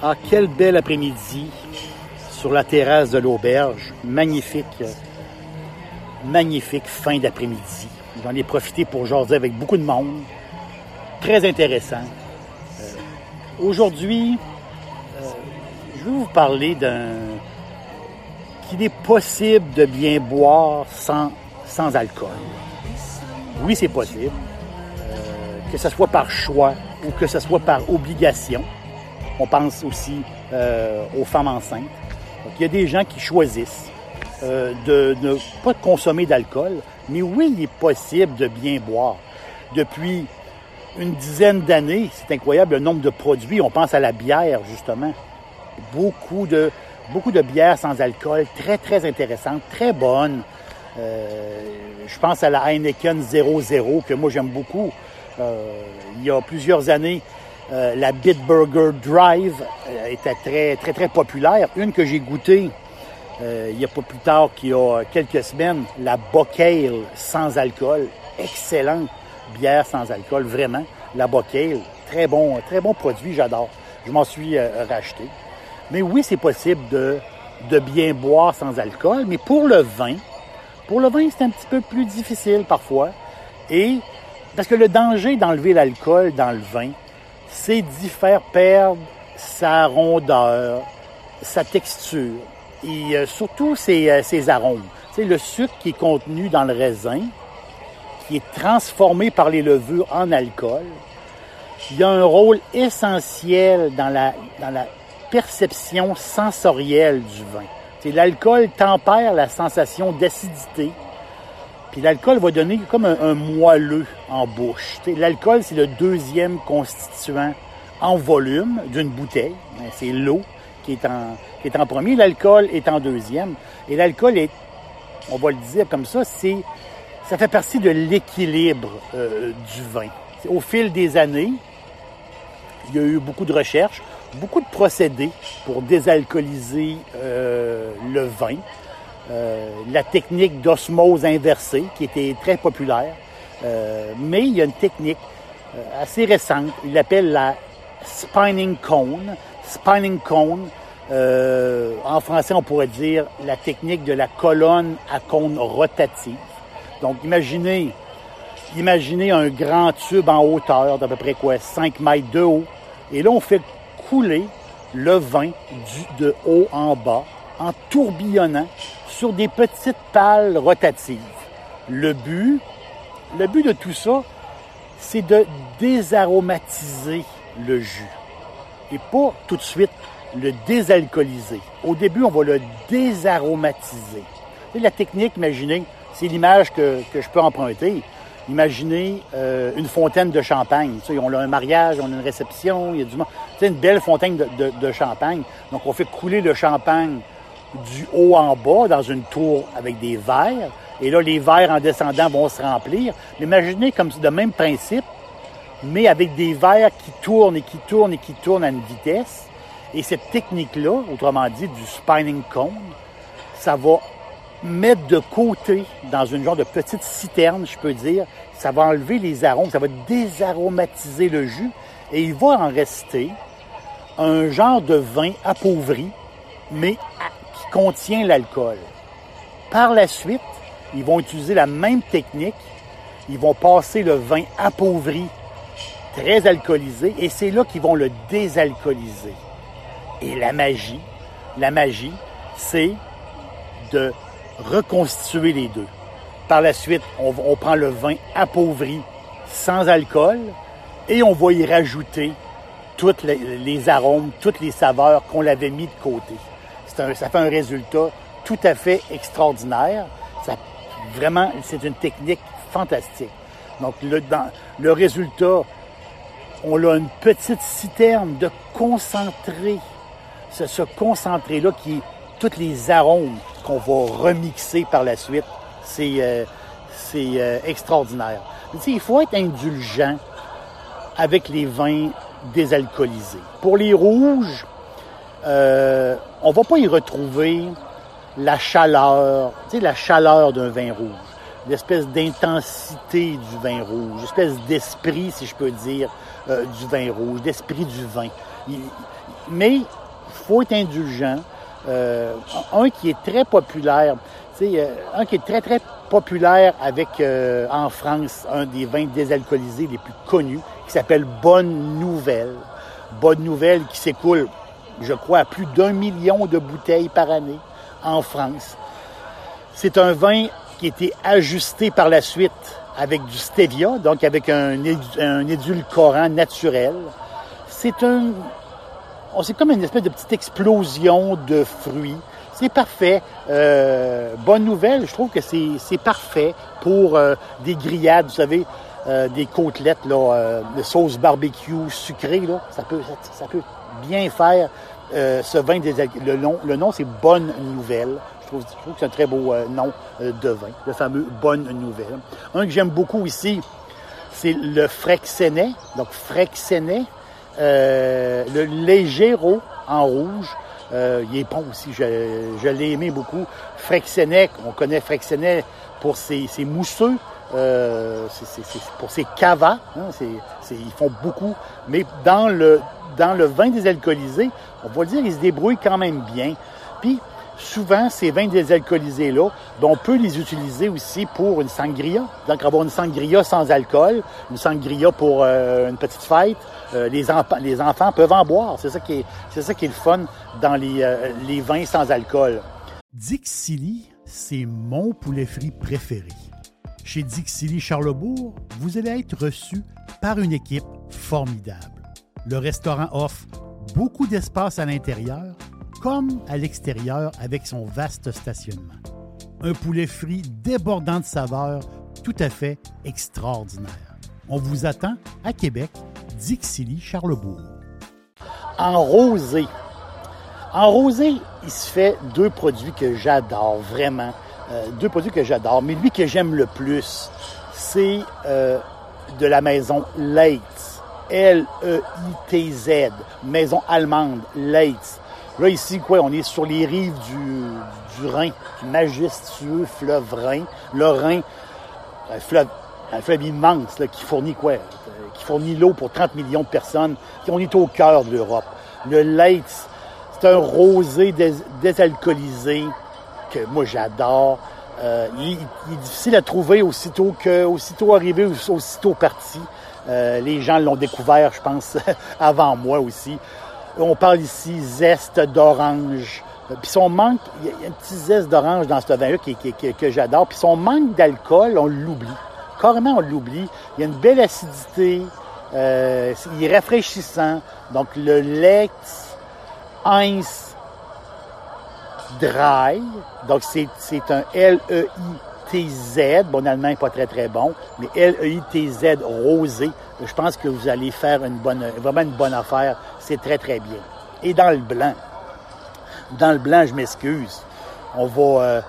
Ah, quel bel après-midi sur la terrasse de l'auberge. Magnifique, magnifique fin d'après-midi. J'en ai profité pour jaser avec beaucoup de monde. Très intéressant. Euh, Aujourd'hui, euh, je vais vous parler d'un qu'il est possible de bien boire sans, sans alcool. Oui, c'est possible. Euh, que ce soit par choix ou que ce soit par obligation. On pense aussi euh, aux femmes enceintes. Il y a des gens qui choisissent euh, de ne pas consommer d'alcool, mais oui, il est possible de bien boire. Depuis une dizaine d'années, c'est incroyable le nombre de produits. On pense à la bière, justement. Beaucoup de, beaucoup de bières sans alcool, très, très intéressantes, très bonnes. Euh, je pense à la Heineken 00, que moi j'aime beaucoup. Il y a plusieurs années, euh, la Bitburger Drive euh, était très, très, très populaire. Une que j'ai goûtée euh, il n'y a pas plus tard qu'il y a quelques semaines, la Bocale sans alcool. Excellente bière sans alcool, vraiment. La Bocale, très bon, très bon produit, j'adore. Je m'en suis racheté. Mais oui, c'est possible de, de bien boire sans alcool, mais pour le vin, pour le vin, c'est un petit peu plus difficile parfois. Et parce que le danger d'enlever l'alcool dans le vin, c'est d'y faire perdre sa rondeur, sa texture et euh, surtout ses, euh, arômes. C'est le sucre qui est contenu dans le raisin, qui est transformé par les levures en alcool. Il a un rôle essentiel dans la, dans la perception sensorielle du vin. L'alcool tempère la sensation d'acidité. Puis l'alcool va donner comme un, moelleux en bouche. L'alcool, c'est le deuxième constituant en volume d'une bouteille. C'est l'eau qui est en, qui est en premier, l'alcool est en deuxième. Et l'alcool est, on va le dire comme ça, c'est, ça fait partie de l'équilibre euh, du vin. Au fil des années, il y a eu beaucoup de recherches, beaucoup de procédés pour désalcooliser euh, le vin. Euh, la technique d'osmose inversée, qui était très populaire. Euh, mais il y a une technique euh, assez récente, il l'appelle la spinning cone. Spinning cone, en français, on pourrait dire la technique de la colonne à cône rotative. Donc, imaginez, imaginez un grand tube en hauteur d'à peu près quoi, 5 mètres de haut. Et là, on fait couler le vin de haut en bas en tourbillonnant sur des petites pales rotatives. Le but, le but de tout ça, c'est de désaromatiser le jus. Et pas tout de suite le désalcooliser. Au début, on va le désaromatiser. Et la technique, imaginez, c'est l'image que, je peux emprunter. Imaginez euh, une fontaine de champagne. Tu on a un mariage, on a une réception, il y a du monde. Tu sais, une belle fontaine de champagne. Donc, on fait couler le champagne du haut en bas dans une tour avec des verres. Et là, les verres en descendant vont se remplir. Mais imaginez comme de même principe, mais avec des verres qui tournent et qui tournent et qui tournent à une vitesse. Et cette technique-là, autrement dit, du spinning cone, ça va mettre de côté dans une genre de petite citerne, je peux dire, ça va enlever les arômes, ça va désaromatiser le jus et il va en rester un genre de vin appauvri, mais contient l'alcool. Par la suite, ils vont utiliser la même technique, ils vont passer le vin appauvri, très alcoolisé, et c'est là qu'ils vont le désalcooliser. Et la magie, la magie, c'est de reconstituer les deux. Par la suite, on, prend le vin appauvri sans alcool et on va y rajouter tous les, les, arômes, toutes les saveurs qu'on l'avait mis de côté. Ça fait un résultat tout à fait extraordinaire. Vraiment, c'est une technique fantastique. Donc, le, le résultat, on a une petite citerne de concentré. Ce, ce concentré-là qui tous les arômes qu'on va remixer par la suite. C'est euh, euh, extraordinaire. il faut être indulgent avec les vins désalcoolisés. Pour les rouges, euh, on va pas y retrouver la chaleur, tu sais, la chaleur d'un vin rouge, l'espèce d'intensité du vin rouge, l'espèce d'esprit, si je peux dire, euh, du vin rouge, d'esprit du vin. Mais faut être indulgent. Euh, un qui est très populaire, tu sais, euh, un qui est très, très populaire avec, euh, en France, un des vins désalcoolisés les plus connus, qui s'appelle Bonne Nouvelle. Bonne Nouvelle qui s'écoule, je crois, à plus d'un million de bouteilles par année en France. C'est un vin qui a été ajusté par la suite avec du stevia, donc avec un, édulcorant naturel. C'est un, c'est comme une espèce de petite explosion de fruits. C'est parfait. Euh, bonne nouvelle, je trouve que c'est parfait pour euh, des grillades, vous savez, euh, des côtelettes là, de sauce barbecue sucrée. Ça peut bien faire euh, ce vin des le. Le nom c'est Bonne Nouvelle. Je trouve, que c'est un très beau euh, nom euh, de vin, le fameux Bonne Nouvelle. Un que j'aime beaucoup ici, c'est le Frexenet. Donc Frexenet, le Légero en rouge. Il est bon aussi, je, l'ai aimé beaucoup. Frexenet, on connaît Frexenet pour ses, mousseux, pour ses cavas, hein, ils font beaucoup, mais dans le, dans le vin désalcoolisé, on va dire, ils se débrouillent quand même bien. Puis, souvent, ces vins désalcoolisés-là, ben, on peut les utiliser aussi pour une sangria. Donc, avoir une sangria sans alcool, une sangria pour euh, une petite fête. Euh, les, enfants, les enfants peuvent en boire. C'est ça qui est, c'est ça qui est le fun dans les, euh, les vins sans alcool. Dixili, c'est mon poulet frit préféré. Chez Dixili Charlebourg, vous allez être reçu par une équipe formidable. Le restaurant offre beaucoup d'espace à l'intérieur comme à l'extérieur avec son vaste stationnement. Un poulet frit débordant de saveurs tout à fait extraordinaire. On vous attend à Québec, Dixilly, Charlebourg. En rosé. En rosé, il se fait deux produits que j'adore vraiment. Euh, deux produits que j'adore, mais lui que j'aime le plus, c'est euh, de la maison Leitz. L-E-I-T-Z. Maison allemande, Leitz. Là, ici, quoi, on est sur les rives du, Rhin, majestueux fleuve Rhin. Le Rhin, un fleuve, un immense là, qui fournit l'eau pour 30 millions de personnes. On est au cœur de l'Europe. Le Leitz, c'est un rosé dés désalcoolisé que moi j'adore. Euh, il, il, est difficile à trouver aussitôt que, aussitôt arrivé, aussitôt parti. Euh, les gens l'ont découvert, je pense, avant moi aussi. On parle ici zeste d'orange. Puis son manque, il y a un petit zeste d'orange dans ce vin-là que j'adore. Puis son manque d'alcool, on l'oublie. Carrément, on l'oublie. Il y a une belle acidité. Euh, il est rafraîchissant. Donc, le Lex Heinz Dry. Donc, c'est un L-E-I-T-Z. Bon, allemand n'est pas très, très bon. Mais L-E-I-T-Z rosé. Je pense que vous allez faire une bonne, vraiment une bonne affaire. C'est très, très bien. Et dans le blanc. Dans le blanc, je m'excuse. On va... Euh,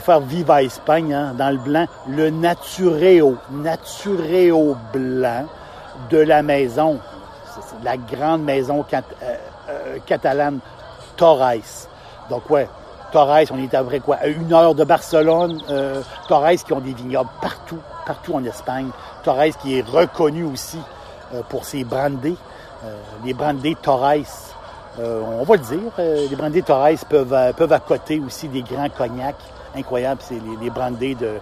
faire Viva Espagne hein, dans le blanc, le Natureo, Natureo blanc de la maison, la grande maison euh, euh, catalane Torres. Donc ouais, Torres, on est à près quoi, une heure de Barcelone, euh, Torres qui ont des vignobles partout, partout en Espagne. Torres qui est reconnu aussi euh, pour ses brandés, les brandés Torres. on va le dire, les brandés Torres peuvent, peuvent accoter aussi des grands cognacs incroyable, c'est les, brandés de,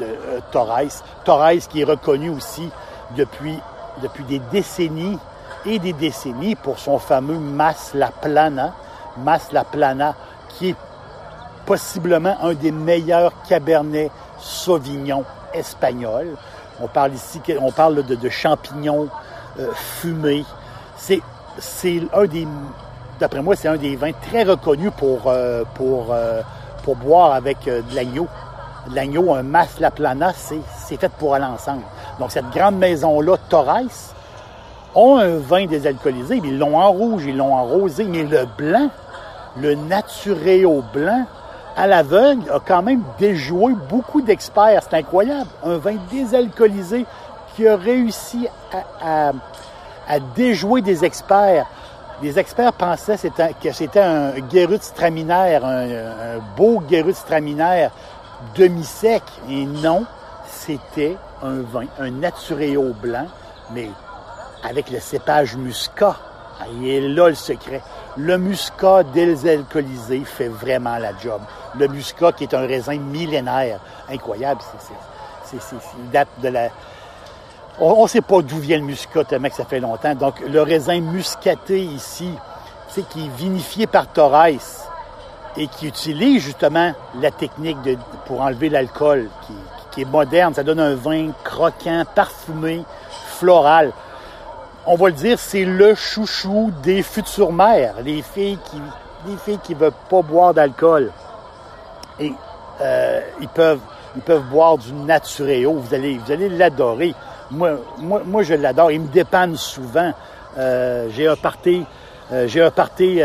euh, Torres. Torres qui est reconnu aussi depuis, depuis des décennies et des décennies pour son fameux Mas La Plana. Mas La Plana, qui est possiblement un des meilleurs Cabernet Sauvignon espagnols. On parle ici, on parle de, champignons euh, fumés. C'est, c'est un des, d'après moi, c'est un des vins très reconnus pour, euh, pour, euh, pour boire avec de l'agneau. L'agneau, un Mas La Plana, c'est, c'est fait pour aller ensemble. Donc, cette grande maison-là, Torres, ont un vin désalcoolisé, mais ils l'ont en rouge, ils l'ont en rosé, mais le blanc, le Naturéo blanc, à l'aveugle, a quand même déjoué beaucoup d'experts. C'est incroyable. Un vin désalcoolisé qui a réussi à, déjouer des experts. Les experts pensaient que c'était un Gerutstraminaire, un, un beau Gerutstraminaire demi-sec. Et non, c'était un vin, un Naturéo blanc, mais avec le cépage muscat. Est là le secret. Le muscat désalcoolisé fait vraiment la job. Le muscat qui est un raisin millénaire. Incroyable. C'est, il date de la... On ne sait pas d'où vient le muscat, tellement que ça fait longtemps. Donc, le raisin muscaté ici, c'est qui est vinifié par Torres et qui utilise justement la technique pour enlever l'alcool, qui, qui est moderne. Ça donne un vin croquant, parfumé, floral on va le dire, c'est le chouchou des futures mères, les filles qui les filles qui veulent pas boire d'alcool. Et euh, ils peuvent ils peuvent boire du Naturéo. Vous allez vous allez l'adorer. Moi, moi, moi je l'adore. Il me dépanne souvent. Euh, j'ai un party, euh, j'ai un party,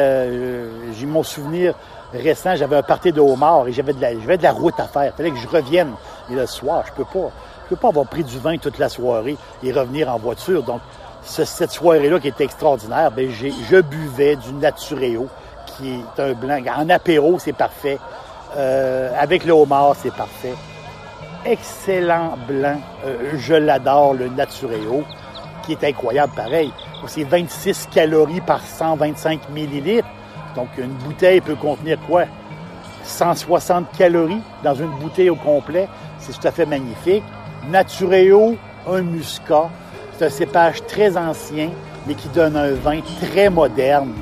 j'ai mon souvenir récent, j'avais un party de homard et j'avais de la, j'avais de la route à faire. Il fallait que je revienne. Et le soir, je peux pas, je peux pas avoir pris du vin toute la soirée et revenir en voiture. Donc, cette soirée-là qui était extraordinaire, ben, je buvais du Naturéo, qui est un blanc. En apéro, c'est parfait. Euh, avec le homard, c'est parfait. Excellent blanc. Euh, je l'adore, le Naturéo, qui est incroyable pareil. C'est 26 calories par 125 millilitres. Donc, une bouteille peut contenir quoi? 160 calories dans une bouteille au complet. C'est tout à fait magnifique. Naturéo, un muscat, c'est un cépage très ancien, mais qui donne un vin très moderne.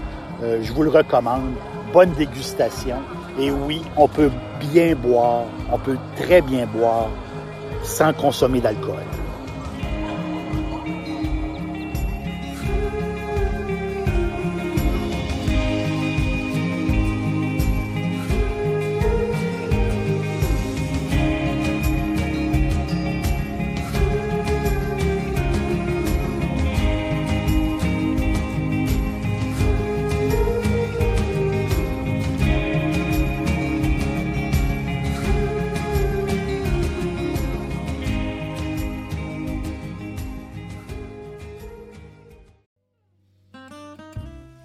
Euh, je vous le recommande. Bonne dégustation. Et oui, on peut bien boire, on peut très bien boire sans consommer d'alcool.